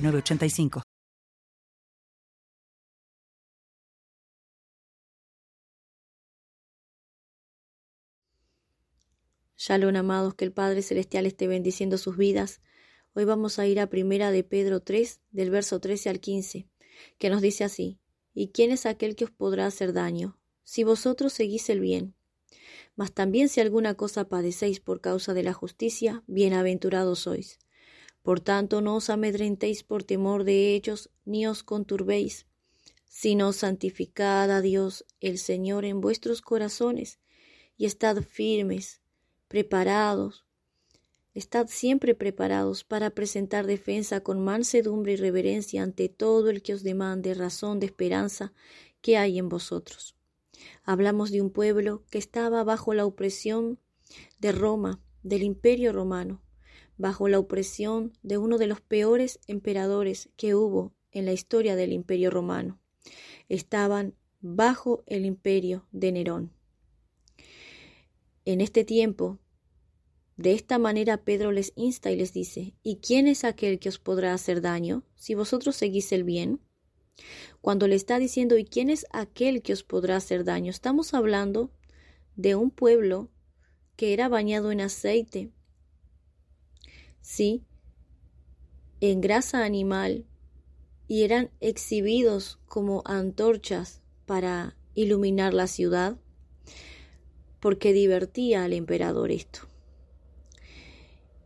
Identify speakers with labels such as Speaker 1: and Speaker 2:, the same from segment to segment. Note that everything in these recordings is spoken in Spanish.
Speaker 1: 985.
Speaker 2: Shalom, amados, que el Padre Celestial esté bendiciendo sus vidas. Hoy vamos a ir a Primera de Pedro 3, del verso 13 al 15, que nos dice así: ¿Y quién es aquel que os podrá hacer daño? Si vosotros seguís el bien. Mas también si alguna cosa padecéis por causa de la justicia, bienaventurados sois. Por tanto, no os amedrentéis por temor de ellos, ni os conturbéis, sino santificad a Dios el Señor en vuestros corazones, y estad firmes, preparados, estad siempre preparados para presentar defensa con mansedumbre y reverencia ante todo el que os demande razón de esperanza que hay en vosotros. Hablamos de un pueblo que estaba bajo la opresión de Roma, del imperio romano bajo la opresión de uno de los peores emperadores que hubo en la historia del imperio romano. Estaban bajo el imperio de Nerón. En este tiempo, de esta manera Pedro les insta y les dice, ¿y quién es aquel que os podrá hacer daño si vosotros seguís el bien? Cuando le está diciendo, ¿y quién es aquel que os podrá hacer daño? Estamos hablando de un pueblo que era bañado en aceite, ¿sí? en grasa animal y eran exhibidos como antorchas para iluminar la ciudad, porque divertía al emperador esto.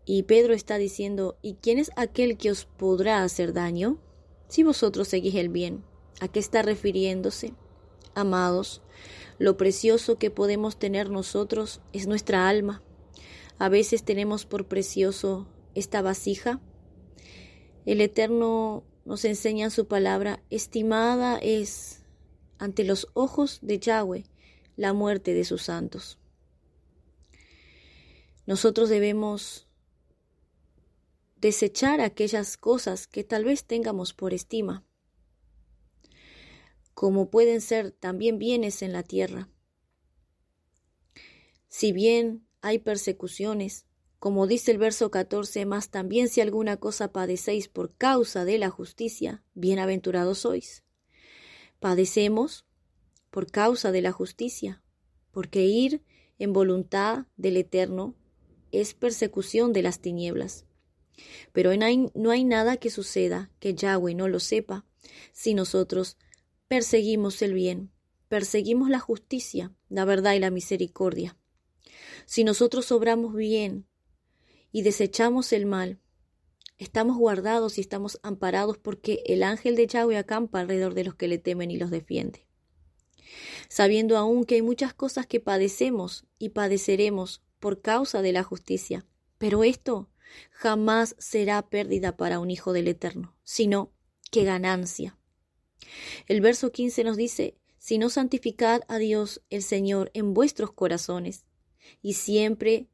Speaker 2: Y Pedro está diciendo, ¿y quién es aquel que os podrá hacer daño si vosotros seguís el bien? ¿A qué está refiriéndose? Amados, lo precioso que podemos tener nosotros es nuestra alma. A veces tenemos por precioso esta vasija. El Eterno nos enseña en su palabra, estimada es ante los ojos de Yahweh la muerte de sus santos. Nosotros debemos desechar aquellas cosas que tal vez tengamos por estima, como pueden ser también bienes en la tierra. Si bien hay persecuciones, como dice el verso 14, más también si alguna cosa padecéis por causa de la justicia, bienaventurados sois. Padecemos por causa de la justicia, porque ir en voluntad del Eterno es persecución de las tinieblas. Pero no hay nada que suceda que Yahweh no lo sepa si nosotros perseguimos el bien, perseguimos la justicia, la verdad y la misericordia. Si nosotros obramos bien, y desechamos el mal. Estamos guardados y estamos amparados porque el ángel de Yahweh acampa alrededor de los que le temen y los defiende. Sabiendo aún que hay muchas cosas que padecemos y padeceremos por causa de la justicia, pero esto jamás será pérdida para un hijo del Eterno, sino que ganancia. El verso 15 nos dice, si no santificad a Dios el Señor en vuestros corazones, y siempre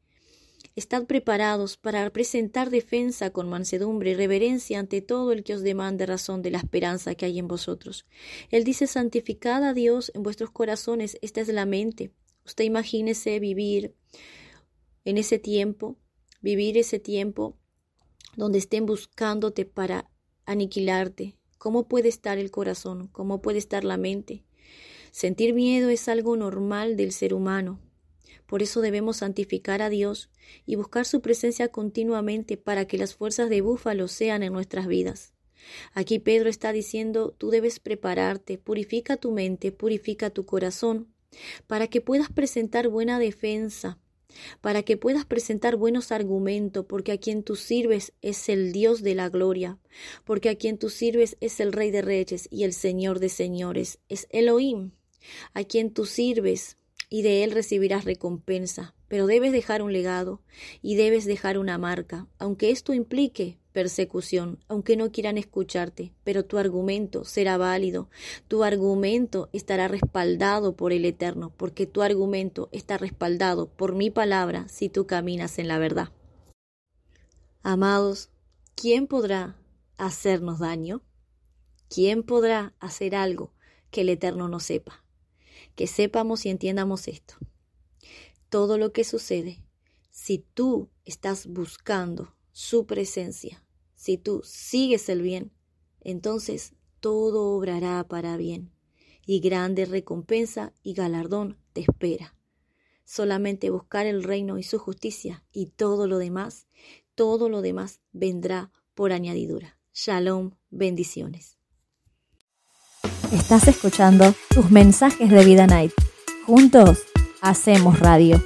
Speaker 2: Estad preparados para presentar defensa con mansedumbre y reverencia ante todo el que os demande razón de la esperanza que hay en vosotros. Él dice, santificad a Dios en vuestros corazones. Esta es la mente. Usted imagínese vivir en ese tiempo, vivir ese tiempo donde estén buscándote para aniquilarte. ¿Cómo puede estar el corazón? ¿Cómo puede estar la mente? Sentir miedo es algo normal del ser humano. Por eso debemos santificar a Dios y buscar su presencia continuamente para que las fuerzas de búfalo sean en nuestras vidas. Aquí Pedro está diciendo, tú debes prepararte, purifica tu mente, purifica tu corazón, para que puedas presentar buena defensa, para que puedas presentar buenos argumentos, porque a quien tú sirves es el Dios de la gloria, porque a quien tú sirves es el Rey de Reyes y el Señor de Señores, es Elohim, a quien tú sirves y de él recibirás recompensa, pero debes dejar un legado y debes dejar una marca, aunque esto implique persecución, aunque no quieran escucharte, pero tu argumento será válido, tu argumento estará respaldado por el Eterno, porque tu argumento está respaldado por mi palabra si tú caminas en la verdad. Amados, ¿quién podrá hacernos daño? ¿Quién podrá hacer algo que el Eterno no sepa? Que sepamos y entiendamos esto. Todo lo que sucede, si tú estás buscando su presencia, si tú sigues el bien, entonces todo obrará para bien, y grande recompensa y galardón te espera. Solamente buscar el reino y su justicia, y todo lo demás, todo lo demás vendrá por añadidura. Shalom, bendiciones.
Speaker 3: Estás escuchando tus mensajes de Vida Night. Juntos hacemos radio.